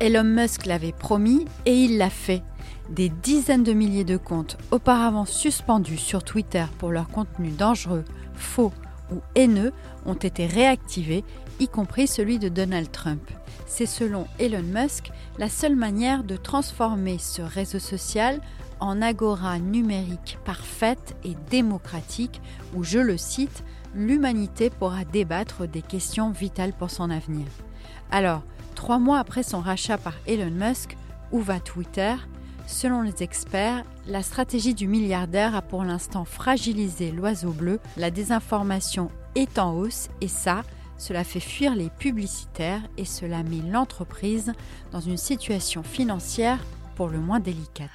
Elon Musk l'avait promis et il l'a fait. Des dizaines de milliers de comptes auparavant suspendus sur Twitter pour leur contenu dangereux, faux ou haineux ont été réactivés, y compris celui de Donald Trump. C'est selon Elon Musk la seule manière de transformer ce réseau social en agora numérique parfaite et démocratique où, je le cite, l'humanité pourra débattre des questions vitales pour son avenir. Alors, trois mois après son rachat par Elon Musk, où va Twitter Selon les experts, la stratégie du milliardaire a pour l'instant fragilisé l'oiseau bleu, la désinformation est en hausse et ça, cela fait fuir les publicitaires et cela met l'entreprise dans une situation financière pour le moins délicate.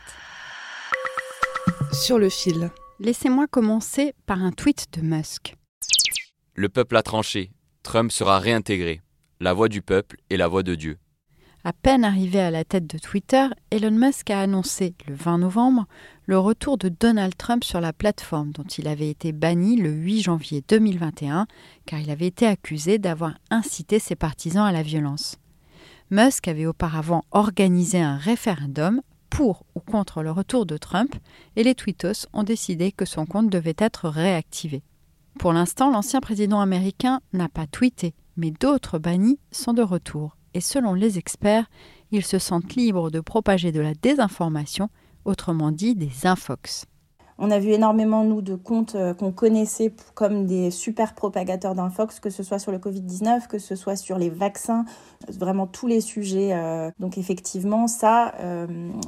Sur le fil. Laissez-moi commencer par un tweet de Musk. Le peuple a tranché. Trump sera réintégré. La voix du peuple et la voix de Dieu. À peine arrivé à la tête de Twitter, Elon Musk a annoncé le 20 novembre le retour de Donald Trump sur la plateforme dont il avait été banni le 8 janvier 2021 car il avait été accusé d'avoir incité ses partisans à la violence. Musk avait auparavant organisé un référendum pour ou contre le retour de Trump et les Twittos ont décidé que son compte devait être réactivé. Pour l'instant, l'ancien président américain n'a pas tweeté, mais d'autres bannis sont de retour et selon les experts, ils se sentent libres de propager de la désinformation, autrement dit des infox. On a vu énormément, nous, de comptes euh, qu'on connaissait comme des super propagateurs d'infox, que ce soit sur le Covid-19, que ce soit sur les vaccins, vraiment tous les sujets. euh. Donc effectivement, ça, euh,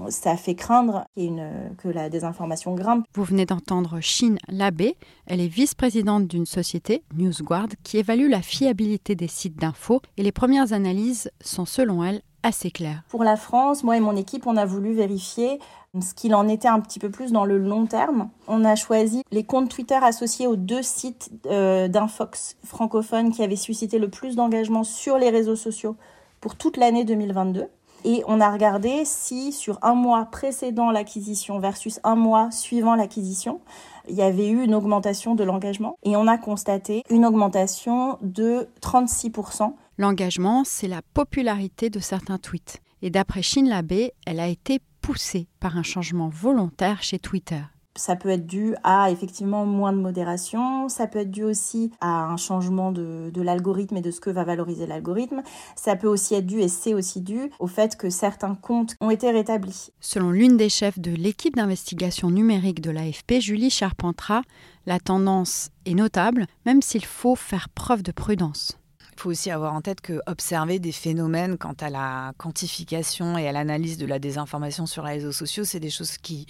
ça fait craindre que la désinformation grimpe. Vous venez d'entendre Chine Labé, elle est vice-présidente d'une société, NewsGuard, qui évalue la fiabilité des sites d'infos et les premières analyses sont selon elle assez claires. Pour la France, moi et mon équipe, on a voulu vérifier ce qu'il en était un petit peu plus dans le long terme. On a choisi les comptes Twitter associés aux deux sites euh, d'Infox francophones qui avaient suscité le plus d'engagement sur les réseaux sociaux pour toute l'année 2022. Et on a regardé si sur un mois précédant l'acquisition versus un mois suivant l'acquisition, il y avait eu une augmentation de l'engagement. Et on a constaté une augmentation de 36%. L'engagement, c'est la popularité de certains tweets. Et d'après Chine Labé, elle a été poussée par un changement volontaire chez Twitter. Ça peut être dû à effectivement moins de modération, ça peut être dû aussi à un changement de, de l'algorithme et de ce que va valoriser l'algorithme. Ça peut aussi être dû, et c'est aussi dû, au fait que certains comptes ont été rétablis. Selon l'une des chefs de l'équipe d'investigation numérique de l'AFP, Julie Charpentras, la tendance est notable, même s'il faut faire preuve de prudence. Il faut aussi avoir en tête que observer des phénomènes quant à la quantification et à l'analyse de la désinformation sur les réseaux sociaux, c'est des choses qui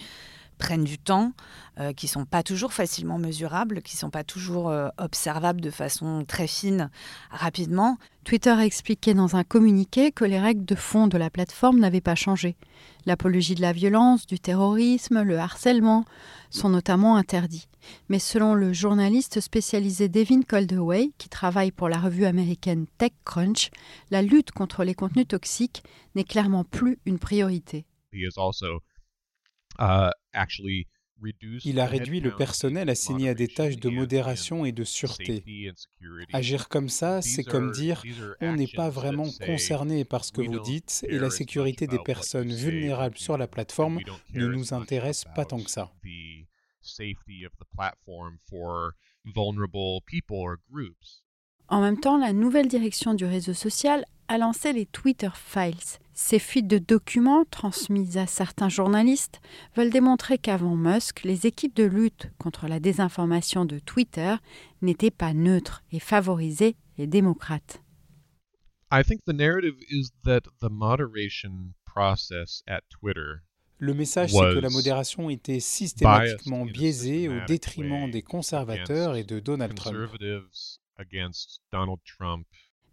prennent du temps, euh, qui sont pas toujours facilement mesurables, qui sont pas toujours euh, observables de façon très fine, rapidement. Twitter a expliqué dans un communiqué que les règles de fond de la plateforme n'avaient pas changé. L'apologie de la violence, du terrorisme, le harcèlement sont notamment interdits. Mais selon le journaliste spécialisé Devin Coldaway, qui travaille pour la revue américaine TechCrunch, la lutte contre les contenus toxiques n'est clairement plus une priorité. Il a réduit le personnel assigné à des tâches de modération et de sûreté. Agir comme ça, c'est comme dire on n'est pas vraiment concerné par ce que vous dites et la sécurité des personnes vulnérables sur la plateforme ne nous intéresse pas tant que ça. En même temps, la nouvelle direction du réseau social a lancé les Twitter Files. Ces fuites de documents transmises à certains journalistes veulent démontrer qu'avant Musk, les équipes de lutte contre la désinformation de Twitter n'étaient pas neutres et favorisaient les démocrates. I think the narrative is that the moderation process at Twitter le message, c'est que la modération était systématiquement biaisée au détriment des conservateurs et de Donald Trump.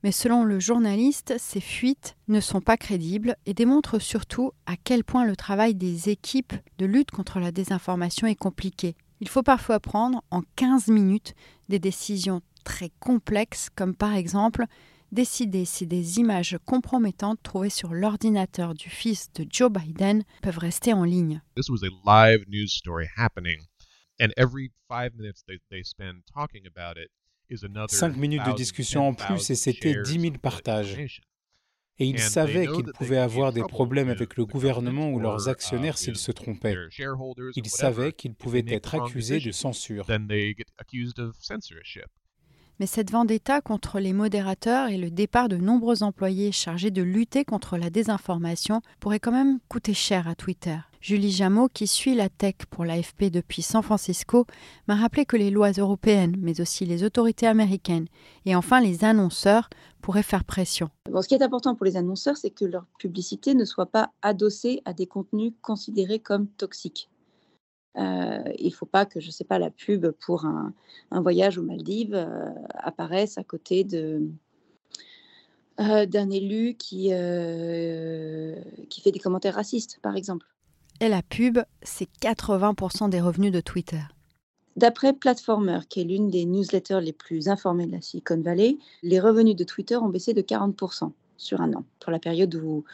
Mais selon le journaliste, ces fuites ne sont pas crédibles et démontrent surtout à quel point le travail des équipes de lutte contre la désinformation est compliqué. Il faut parfois prendre en 15 minutes des décisions très complexes comme par exemple décider si des images compromettantes trouvées sur l'ordinateur du fils de Joe Biden peuvent rester en ligne. This was a live news story happening, and every five minutes they, they spend talking about it is another. Cinq minutes de discussion en plus et c'était 10 000 partages. Et ils savaient qu'ils pouvaient avoir des problèmes avec le gouvernement ou leurs actionnaires s'ils se trompaient. Ils savaient qu'ils pouvaient être accusés de censure. Mais cette vendetta contre les modérateurs et le départ de nombreux employés chargés de lutter contre la désinformation pourrait quand même coûter cher à Twitter. Julie Jameau, qui suit la tech pour l'AFP depuis San Francisco, m'a rappelé que les lois européennes, mais aussi les autorités américaines et enfin les annonceurs pourraient faire pression. ce qui est important pour les annonceurs, c'est que leur publicité ne soit pas adossée à des contenus considérés comme toxiques. Euh, il ne faut pas que, je sais pas, la pub pour un, voyage aux Maldives euh, apparaisse à côté de, euh, d'un élu qui, qui fait des commentaires racistes, par exemple. Et la pub, c'est 80% des revenus de Twitter. D'après Platformer, qui est l'une des newsletters les plus informées de la Silicon Valley, les revenus de Twitter ont baissé de 40% sur un an, pour la période où,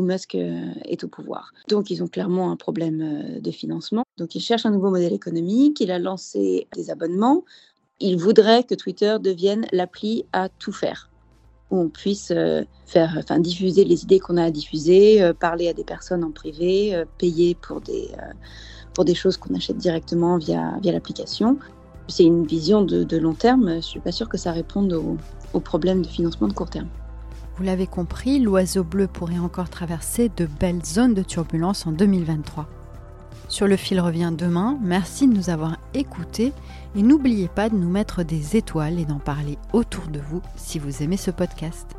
Musk euh, est au pouvoir. Donc ils ont clairement un problème euh, de financement. Donc ils cherchent un nouveau modèle économique, il a lancé des abonnements. Il voudrait que Twitter devienne l'appli à tout faire, où on puisse euh, faire, enfin, diffuser les idées qu'on a à diffuser, parler à des personnes en privé, payer pour des, pour des choses qu'on achète directement via, via l'application. C'est une vision de, long terme. Je ne suis pas sûre que ça réponde aux problèmes de financement de court terme. Vous l'avez compris, l'oiseau bleu pourrait encore traverser de belles zones de turbulence en 2023. Sur le fil revient demain, merci de nous avoir écoutés et n'oubliez pas de nous mettre des étoiles et d'en parler autour de vous si vous aimez ce podcast.